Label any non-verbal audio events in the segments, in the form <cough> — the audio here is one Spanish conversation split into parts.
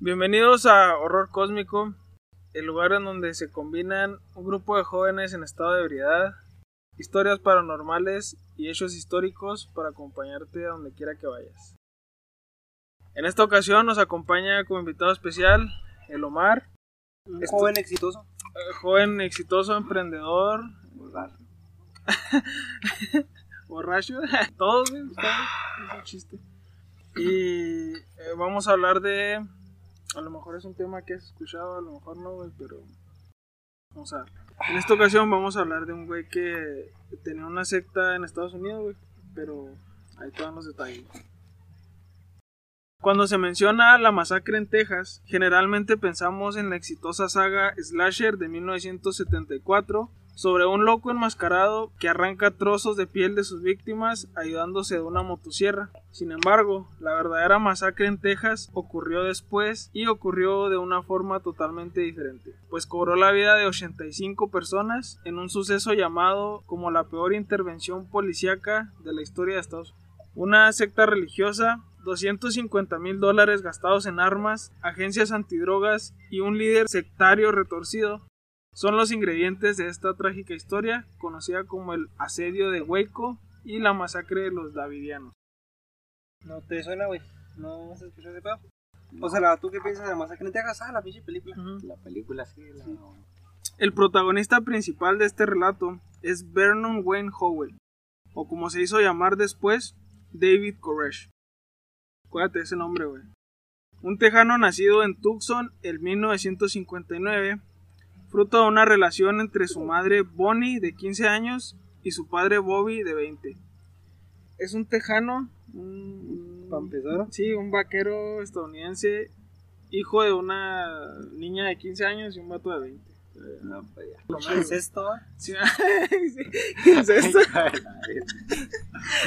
Bienvenidos a Horror Cósmico, el lugar en donde se combinan un grupo de jóvenes en estado de ebriedad, historias paranormales y hechos históricos para acompañarte a donde quiera que vayas. En esta ocasión nos acompaña como invitado especial el Omar, Un joven exitoso. eh, joven exitoso, emprendedor, borracho, <laughs> <laughs> todos, güey, todos, es un chiste. Y eh, vamos a hablar de, a lo mejor es un tema que has escuchado, a lo mejor no, güey, pero vamos a ver. En esta ocasión vamos a hablar de un güey que tenía una secta en Estados Unidos, güey, pero ahí dan los detalles. Cuando se menciona la masacre en Texas, generalmente pensamos en la exitosa saga Slasher de 1974 sobre un loco enmascarado que arranca trozos de piel de sus víctimas ayudándose de una motosierra. Sin embargo, la verdadera masacre en Texas ocurrió después y ocurrió de una forma totalmente diferente, pues cobró la vida de 85 personas en un suceso llamado como la peor intervención policíaca de la historia de Estados Unidos. Una secta religiosa 250 mil dólares gastados en armas, agencias antidrogas y un líder sectario retorcido son los ingredientes de esta trágica historia conocida como el asedio de Waco y la masacre de los Davidianos. ¿No te suena, güey? ¿No has escuchado ese pedo? O sea, ¿tú qué piensas de la masacre en Texas? Ah, la pinche película. La película sí, la... El protagonista principal de este relato es Vernon Wayne Howell, o como se hizo llamar después, David Koresh. Acuérdate de ese nombre, güey. Un tejano nacido en Tucson en 1959, fruto de una relación entre su madre Bonnie de 15 años y su padre Bobby de 20. Es un tejano, un. Sí, un vaquero estadounidense, hijo de una niña de 15 años y un vato de 20. No, pues ya. ¿Qué es esto? Sí, <laughs> ¿qué es esto?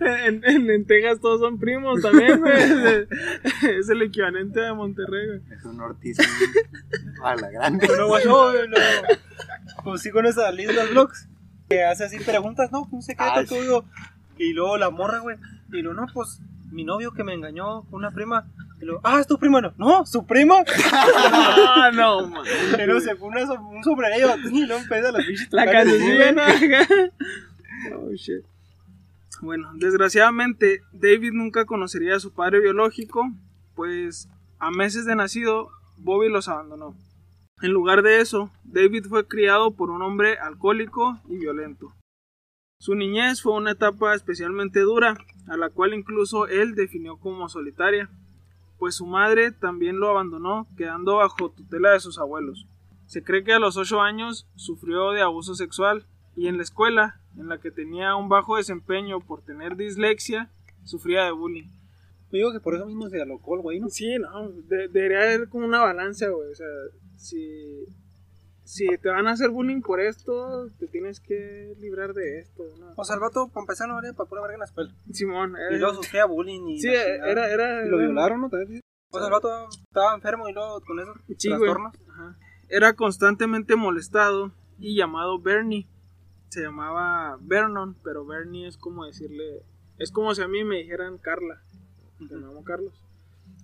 En, en, en Texas todos son primos también, güey. Es, <laughs> es el equivalente de Monterrey, güey. Es un Ortiz a la grande. No, güey, no, no. Pues sí, con esa Liz los blogs. Que hace así preguntas, ¿no? Un secreto Ah, tuyo. Y luego la morra, güey. Y luego, no, pues mi novio que me engañó con una prima. Y luego, ah, es tu prima, no. No, su prima. <laughs> Ah, no, man. Luego se pone so- un sombrero. Y luego empieza las pinches La canción. <laughs> Oh, shit. Bueno, desgraciadamente, David nunca conocería a su padre biológico, pues a meses de nacido, Bobby los abandonó. En lugar de eso, David fue criado por un hombre alcohólico y violento. Su niñez fue una etapa especialmente dura, a la cual incluso él definió como solitaria, pues su madre también lo abandonó, quedando bajo tutela de sus abuelos. Se cree que a los 8 años sufrió de abuso sexual y en la escuela, en la que tenía un bajo desempeño por tener dislexia, sufría de bullying. Yo digo que por eso mismo se alocó el güey, ¿no? Sí, no, de- debería haber como una balanza, güey. O sea, si, si te van a hacer bullying por esto, te tienes que librar de esto. ¿no? O sea, el vato, para empezar, no valía para pura verga en la escuela. Simón, Y eh, luego sufría bullying y. sí, era, era, Y lo violaron, ¿no? También. O sea, el vato estaba enfermo y luego con esos Sí, trastornos. Ajá. Era constantemente molestado y llamado Bernie. Se llamaba Vernon, pero Bernie es como decirle. Es como si a mí me dijeran Carla. Me llamo Carlos.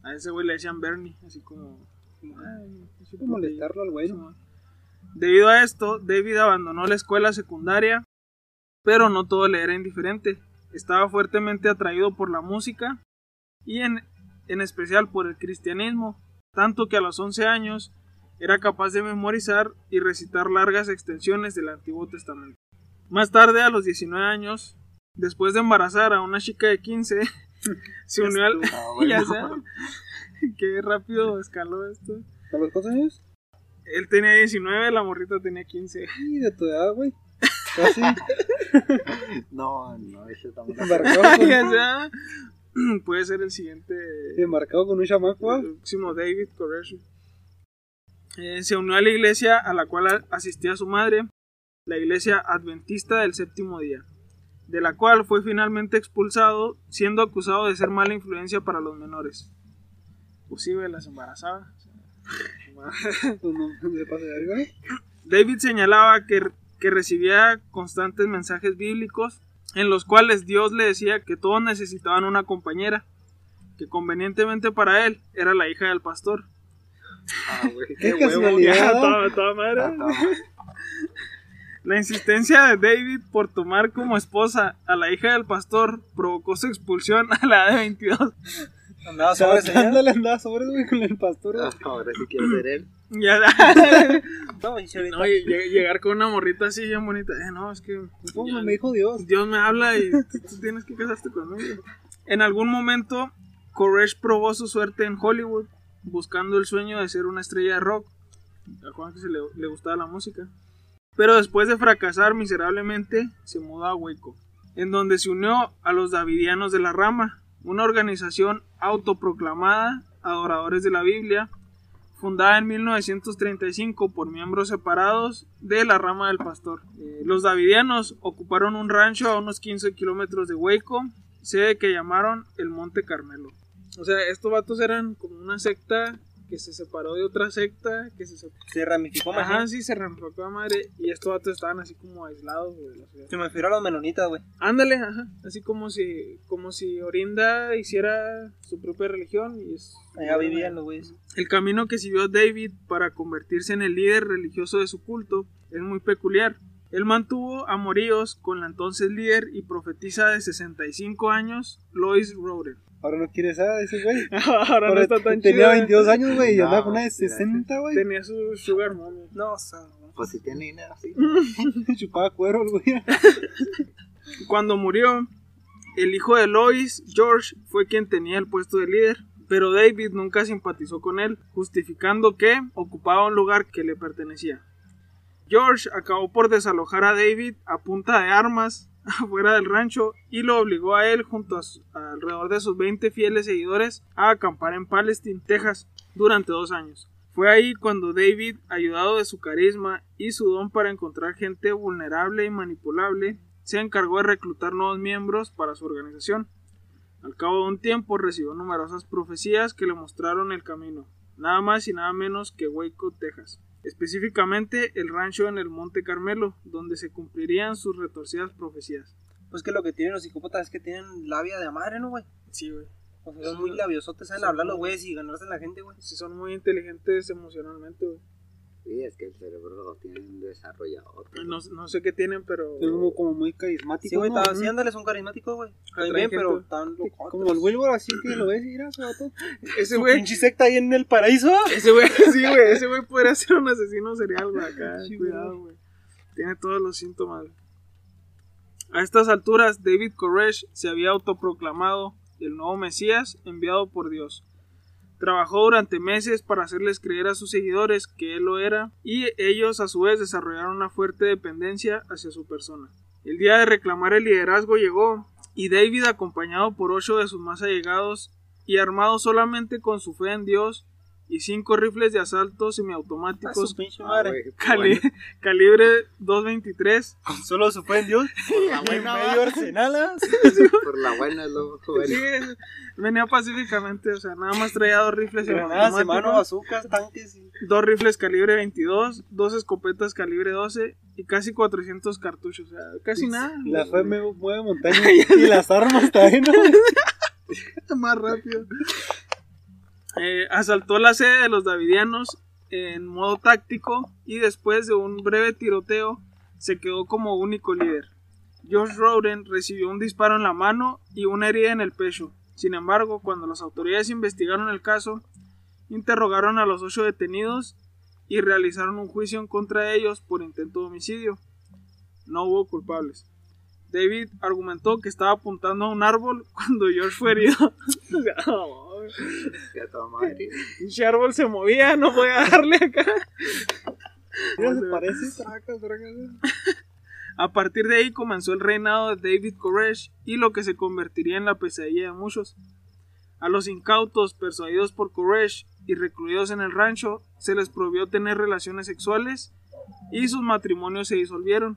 A ese güey le decían Bernie, así como. "Ay, así Como molestarlo al güey, ¿no? Debido a esto, David abandonó la escuela secundaria, pero no todo le era indiferente. Estaba fuertemente atraído por la música y en, en especial por el cristianismo, tanto que a los 11 años era capaz de memorizar y recitar largas extensiones del Antiguo Testamento. Más tarde, a los 19 años, después de embarazar a una chica de 15, <laughs> se unió al... Ah, <laughs> ya sé, qué rápido escaló esto. ¿A los cuántos años? Él tenía 19, la morrita tenía 15. Sí, de tu edad, güey. Casi. <laughs> No, no. Embarcado con, <laughs> sea, <clears throat> puede ser el siguiente embarcado con un chamaco, ¿ah? el próximo David Koresh. Eh, se unió a la iglesia a la cual asistía su madre, la iglesia adventista del séptimo día, de la cual fue finalmente expulsado, siendo acusado de ser mala influencia para los menores. Pues sí, güey, las embarazaba. <laughs> Pues. David señalaba que, que recibía constantes mensajes bíblicos en los cuales Dios le decía que todos necesitaban una compañera, que convenientemente para él era la hija del pastor. Ah, güey. Qué huevo. casualidad. Ya, toda, toda madre. Ah, toma. La insistencia de David por tomar como esposa a la hija del pastor provocó su expulsión a la edad de 22. Andaba sobre ándale, andaba sobre, güey, con el pastor. Ah, Ahora sí quiero ser él. Ya, <laughs> No, no, y lleg- llegar con una morrita así bien bonita. Eh, no, es que ¿Cómo me dijo Dios? Dios me habla y tú, tú tienes que casarte conmigo. En algún momento, Koresh probó su suerte en Hollywood, buscando el sueño de ser una estrella de rock. A Juan que se le, le gustaba la música. Pero después de fracasar miserablemente, se mudó a Waco, en donde se unió a los Davidianos de la Rama, una organización autoproclamada, adoradores de la Biblia, fundada en 1935 por miembros separados de la rama del pastor. Eh, los Davidianos ocuparon un rancho a unos 15 kilómetros de Waco, sede que llamaron el Monte Carmelo. O sea, estos vatos eran como una secta que se separó de otra secta, que se se ramificó más. Ajá, sí, se ramificó a madre. Y estos vatos estaban así como aislados güey. Se me refiero a los menonitas, güey. Ándale, ajá. Así como si, como si Orinda hiciera su propia religión y es. Allá vivían los güeyes. El camino que siguió David para convertirse en el líder religioso de su culto es muy peculiar. Él mantuvo amoríos con la entonces líder y profetisa de 65 años, Lois Roden. Ahora no quiere esa ese güey. <laughs> Ahora no está tan tenía chido. 22 años, güey, y No, andaba con una de sí, 60, güey. Tenía su sugar mommy. No, o sea, Pues si tiene dinero, sí. <laughs> Chupaba cuero, el güey. <laughs> Cuando murió, el hijo de Lois, George, fue quien tenía el puesto de líder. Pero David nunca simpatizó con él, justificando que ocupaba un lugar que le pertenecía. George acabó por desalojar a David a punta de armas <laughs> afuera del rancho y lo obligó a él junto a, alrededor de sus 20 fieles seguidores a acampar en Palestine, Texas, durante dos años. Fue ahí cuando David, ayudado de su carisma y su don para encontrar gente vulnerable y manipulable, se encargó de reclutar nuevos miembros para su organización. Al cabo de un tiempo recibió numerosas profecías que le mostraron el camino, nada más y nada menos que Waco, Texas. Específicamente el rancho en el Monte Carmelo, donde se cumplirían sus retorcidas profecías. pues que lo que tienen los psicópatas es que tienen labia de madre, ¿no, güey? Sí, güey. O sea, son muy labiosotes, saben hablar los güeyes y ganarse a la gente, güey. Sí, son muy inteligentes emocionalmente, güey. Sí, es que el cerebro lo tienen desarrollado. No, no sé qué tienen, pero... Es como, como muy carismático. Sí, güey, ¿no? sí, ándale, son carismáticos, güey. Están bien, pero están locos. Como el Wilbur, así que lo ves y mira, vato. <laughs> Ese güey... Pinche secta ahí en el paraíso. Ese güey, <laughs> sí, güey, ese güey podría ser un asesino serial, güey, acá, Sí, cuidado, güey. Tiene todos los síntomas. güey. A estas alturas, David Koresh se había autoproclamado el nuevo Mesías enviado por Dios. Trabajó durante meses para hacerles creer a sus seguidores que él lo era y ellos a su vez desarrollaron una fuerte dependencia hacia su persona. El día de reclamar el liderazgo llegó y David acompañado por ocho de sus más allegados y armado solamente con su fe en Dios y cinco rifles de asalto semiautomáticos Ah, madre. güey, cali- <laughs> calibre 223 Solo se fue en Dios. <laughs> Por la buena, medio va. arsenal. ¿ah? <laughs> Por la buena, lo Sí, bueno. venía pacíficamente, o sea, nada más traía dos rifles semiautomáticos, hermano, azúcar, tanques. Y... dos rifles calibre 22, dos escopetas calibre 12 y casi 400 cartuchos, o sea, casi nada. La fe me mueve montañas y las armas también, ¿no? más rápido. Eh, asaltó la sede de los Davidianos en modo táctico y después de un breve tiroteo se quedó como único líder. Josh Roden recibió un disparo en la mano y una herida en el pecho. Sin embargo, cuando las autoridades investigaron el caso, interrogaron a los ocho detenidos y realizaron un juicio en contra de ellos por intento de homicidio. No hubo culpables. David argumentó que estaba apuntando a un árbol cuando George fue herido. <laughs> <laughs> O sea, no, Que a toda madre. pinche árbol se movía, no podía darle acá. Mira, se parece. A partir de ahí comenzó el reinado de David Koresh y lo que se convertiría en la pesadilla de muchos. A los incautos persuadidos por Koresh y recluidos en el rancho se les prohibió tener relaciones sexuales y sus matrimonios se disolvieron.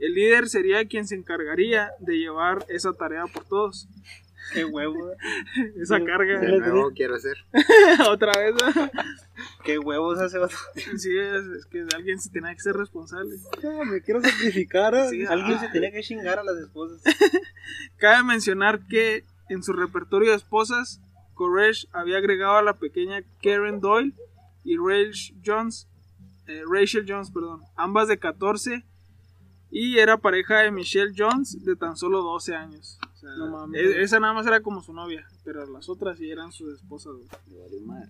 El líder sería quien se encargaría de llevar esa tarea por todos. Qué huevo. <laughs> Esa carga. De nuevo quiero ser. <laughs> Otra vez. ¿no? Qué huevos hace vato. Sí, es, es que alguien se tenía que ser responsable. Ah, me quiero sacrificar. ah. Sí, Alguien ah. se tenía que chingar a las esposas. <laughs> Cabe mencionar que en su repertorio de esposas, Koresh había agregado a la pequeña Karen Doyle, y Rachel Jones, eh, Rachel Jones, perdón, ambas de 14 y era pareja de Michelle Jones de tan solo 12 años. O sea, No mames. e- esa nada más era como su novia, pero las otras sí eran sus esposas. güey. Le valió madre.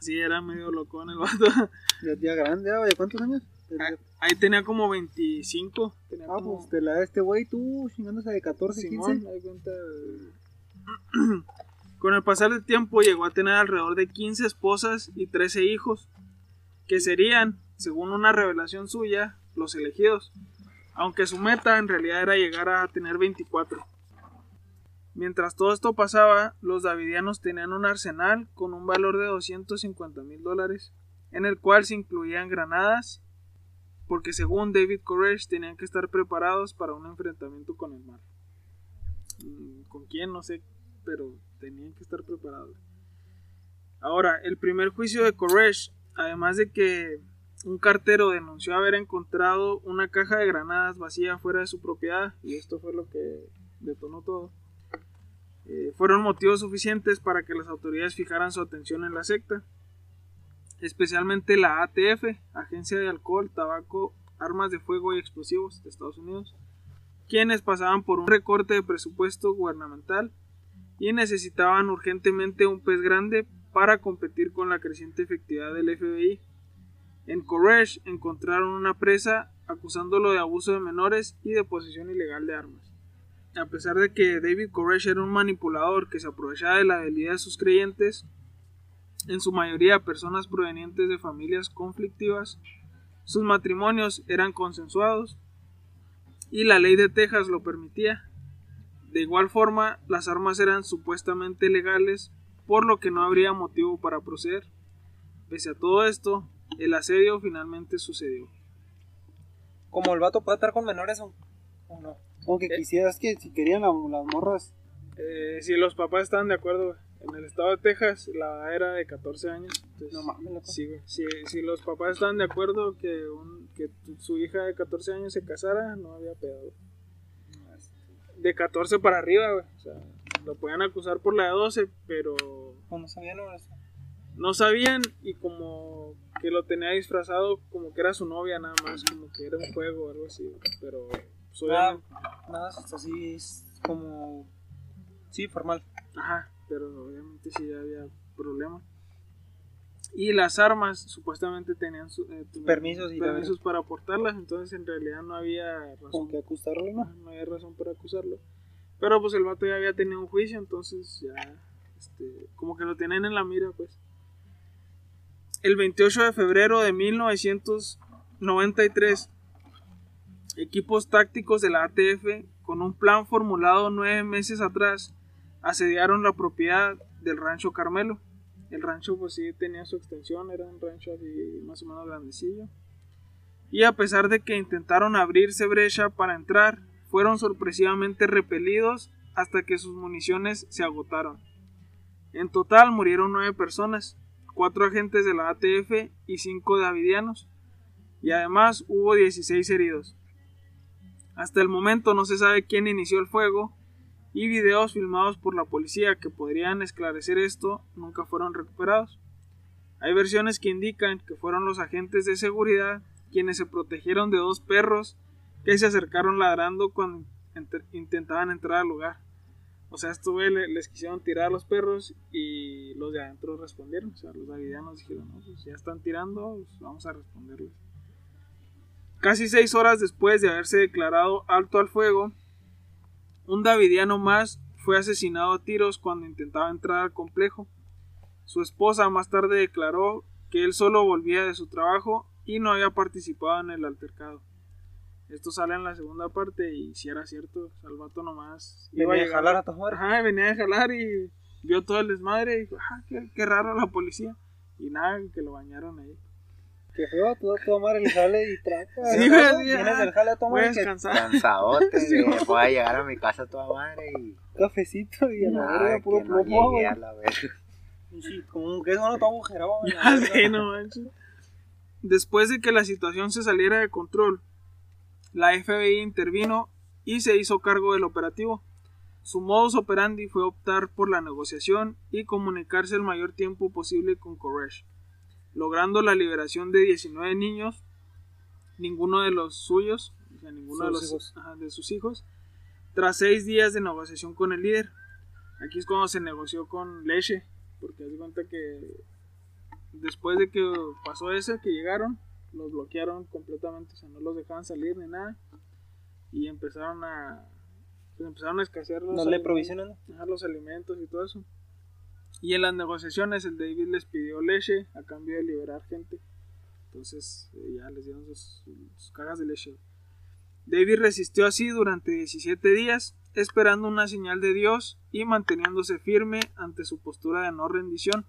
Sí, era medio loco en el vato. <laughs> Ya, ya grande, ¿ah? ¿de cuántos años? Ah, Ahí tenía como 25. Tenía Ah, como pues te la da este güey, tú chingándose de 14, Simón, 15. ahí cuenta. <clears throat> Con el pasar del tiempo llegó a tener alrededor de 15 esposas y 13 hijos, que serían, según una revelación suya, los elegidos, aunque su meta en realidad era llegar a tener 24. Mientras todo esto pasaba, los davidianos tenían un arsenal con un valor de 250 mil dólares, en el cual se incluían granadas, porque según David Koresh tenían que estar preparados para un enfrentamiento con el mar. Mm, ¿Con quién? No sé, pero tenían que estar preparados. Ahora, el primer juicio de Koresh, además de que un cartero denunció haber encontrado una caja de granadas vacía fuera de su propiedad, y esto fue lo que detonó todo, eh, fueron motivos suficientes para que las autoridades fijaran su atención en la secta, especialmente la ATF, Agencia de Alcohol, Tabaco, Armas de Fuego y Explosivos de Estados Unidos, quienes pasaban por un recorte de presupuesto gubernamental y necesitaban urgentemente un pez grande para competir con la creciente efectividad del FBI. En Koresh encontraron una presa acusándolo de abuso de menores y de posesión ilegal de armas. A pesar de que David Koresh era un manipulador que se aprovechaba de la debilidad de sus creyentes, en su mayoría personas provenientes de familias conflictivas, sus matrimonios eran consensuados y la ley de Texas lo permitía. De igual forma, las armas eran supuestamente legales, por lo que no habría motivo para proceder. Pese a todo esto, el asedio finalmente sucedió. Como el vato puede estar con menores o, o no. Aunque Eh. quisieras que si querían la- las morras. Eh, si los papás estaban de acuerdo, en el estado de Texas la era de 14 años. entonces- No mames, güey. Si, si los papás estaban de acuerdo que, un- que su hija de 14 años se casara, no había pedo. De 14 para arriba, güey. O sea, lo podían acusar por la de 12, pero O no sabía no eso. no sabían y como que lo tenía disfrazado como que era su novia nada más, como que era un juego o algo así. Pero Nada, es así es como. Sí, formal. Ajá, pero obviamente sí había problema. Y las armas supuestamente tenían su- eh, tenían Permisos y permisos para portarlas, entonces en realidad no había Con razón, que acusarlo, ¿no? no había razón para acusarlo. Pero pues el vato ya había tenido un juicio, entonces ya este, como que lo tienen en la mira, pues. El 28 de febrero de 1993, equipos tácticos de la ATF, con un plan formulado nueve meses atrás, asediaron la propiedad del rancho Carmelo. El rancho pues sí tenía su extensión, era un rancho así más o menos grandecillo. Y a pesar de que intentaron abrirse brecha para entrar, fueron sorpresivamente repelidos hasta que sus municiones se agotaron. En total murieron nueve personas, cuatro agentes de la ATF y cinco davidianos, y además hubo 16 heridos. Hasta el momento no se sabe quién inició el fuego, y videos filmados por la policía que podrían esclarecer esto nunca fueron recuperados. Hay versiones que indican que fueron los agentes de seguridad quienes se protegieron de dos perros que se acercaron ladrando cuando ent- intentaban entrar al lugar. O sea, estos le- les quisieron tirar a los perros y los de adentro respondieron. O sea, los davidianos dijeron, no, pues ya están tirando, pues vamos a responderles. Casi seis horas después de haberse declarado alto al fuego, un davidiano más fue asesinado a tiros cuando intentaba entrar al complejo. Su esposa más tarde declaró que él solo volvía de su trabajo y no había participado en el altercado. Esto sale en la segunda parte y si era cierto, o sea, el vato nomás Venía a llegar- jalar a tu madre. Ajá, venía a jalar y vio todo el desmadre y dijo, ah, qué, qué raro la policía. Y nada, que lo bañaron ahí. Que feo, todo, todo madre el jale y traca. Sí, güey, Vienes del jale a tu Voy a que. Cansadote, <laughs> Sí, güey. Voy a llegar a mi casa toda madre y. Cafecito y a la verga, puro que no plomo, güey. a la verga. Sí, como un queso no está agujerado. güey. <laughs> Ya sé, no manches. Después de que la situación se saliera de control, la FBI intervino y se hizo cargo del operativo. Su modus operandi fue optar por la negociación y comunicarse el mayor tiempo posible con Koresh. Logrando la liberación de 19 niños, ninguno de los suyos, o sea, ninguno de, Sus los, ajá, de sus hijos, tras seis días de negociación con el líder. Aquí es cuando se negoció con Leche, porque haz de cuenta que después de que pasó eso, que llegaron, los bloquearon completamente, o sea, no los dejaban salir ni nada, y empezaron a, pues, empezaron a escasear los No le alimentos. los alimentos y todo eso. Y en las negociaciones el David les pidió leche a cambio de liberar gente. Entonces eh, ya les dieron sus, cajas de leche. David resistió así durante 17 días, esperando una señal de Dios y manteniéndose firme ante su postura de no rendición.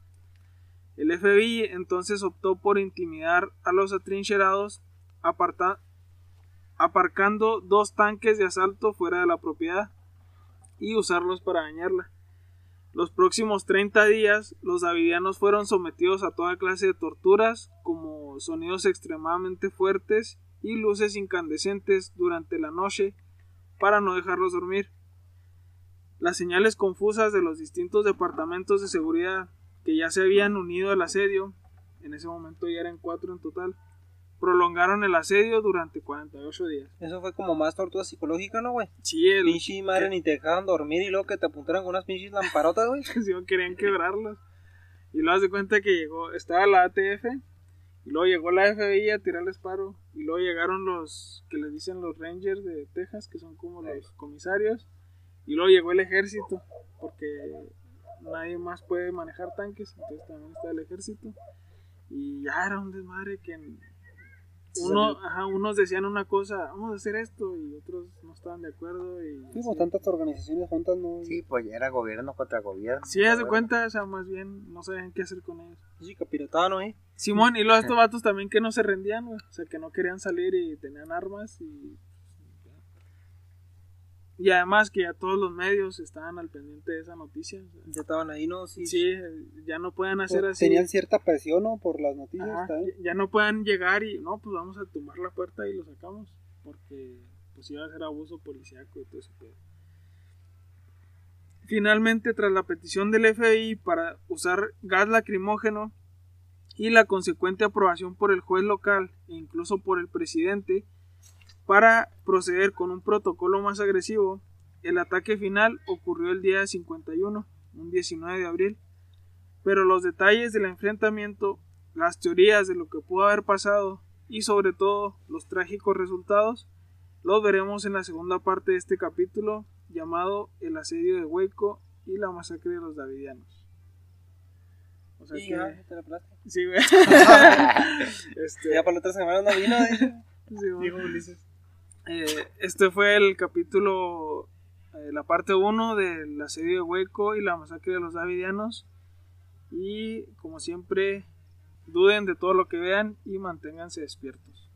El FBI entonces optó por intimidar a los atrincherados, aparta- aparcando dos tanques de asalto fuera de la propiedad y usarlos para dañarla. Los próximos 30 días, los davidianos fueron sometidos a toda clase de torturas, como sonidos extremadamente fuertes y luces incandescentes durante la noche, para no dejarlos dormir. Las señales confusas de los distintos departamentos de seguridad que ya se habían unido al asedio, en ese momento ya eran cuatro en total, prolongaron el asedio durante 48 días. Eso fue como más tortura psicológica, ¿no, güey? Sí, el, Pinche madre ni te dejaban dormir y luego que te apuntaran con unas pinches lamparotas, güey. que <laughs> sí, querían quebrarlos. Y luego se cuenta que llegó, estaba la ATF, y luego llegó la FBI a tirarles paro, y luego llegaron los que les dicen los Rangers de Texas, que son como los comisarios, y luego llegó el ejército, porque nadie más puede manejar tanques, entonces también está el ejército. Y ya era un desmadre que en- uno, ajá, unos decían una cosa, vamos a hacer esto, y otros no estaban de acuerdo. Y Sí, pues tantas organizaciones juntas no. Sí, pues era gobierno contra gobierno. Sí, haz de cuenta, o sea, más bien no sabían qué hacer con ellos. Pinche capirotada, ¿no, eh? Simón, y luego estos vatos también que no se rendían, güey. O sea, que no querían salir y tenían armas y. Y además que ya todos los medios estaban al pendiente de esa noticia. o sea, Ya estaban ahí, ¿no? Sí. sí, ya no pueden hacer Pues, así. Tenían cierta presión, ¿no? Por las noticias. Ajá, ya- ya no pueden llegar y no, pues vamos a tumbar la puerta y lo sacamos. Porque pues iba a ser abuso policíaco y todo ese pedo. Finalmente, tras la petición del FBI para usar gas lacrimógeno y la consecuente aprobación por el juez local e incluso por el presidente para proceder con un protocolo más agresivo, el ataque final ocurrió el día 51, un 19 de abril, pero los detalles del enfrentamiento, las teorías de lo que pudo haber pasado y sobre todo los trágicos resultados, los veremos en la segunda parte de este capítulo llamado El asedio de Hueco y la masacre de los Davidianos. O sea Sí, que- ya, te la. Sí, güey. <laughs> <laughs> este, Ya para la otra semana no vino, eh. sí. Dijo Ulises. Eh, este fue el capítulo, eh, la parte 1 del asedio de Hueco y la masacre de los Davidianos. Y como siempre, duden de todo lo que vean y manténganse despiertos.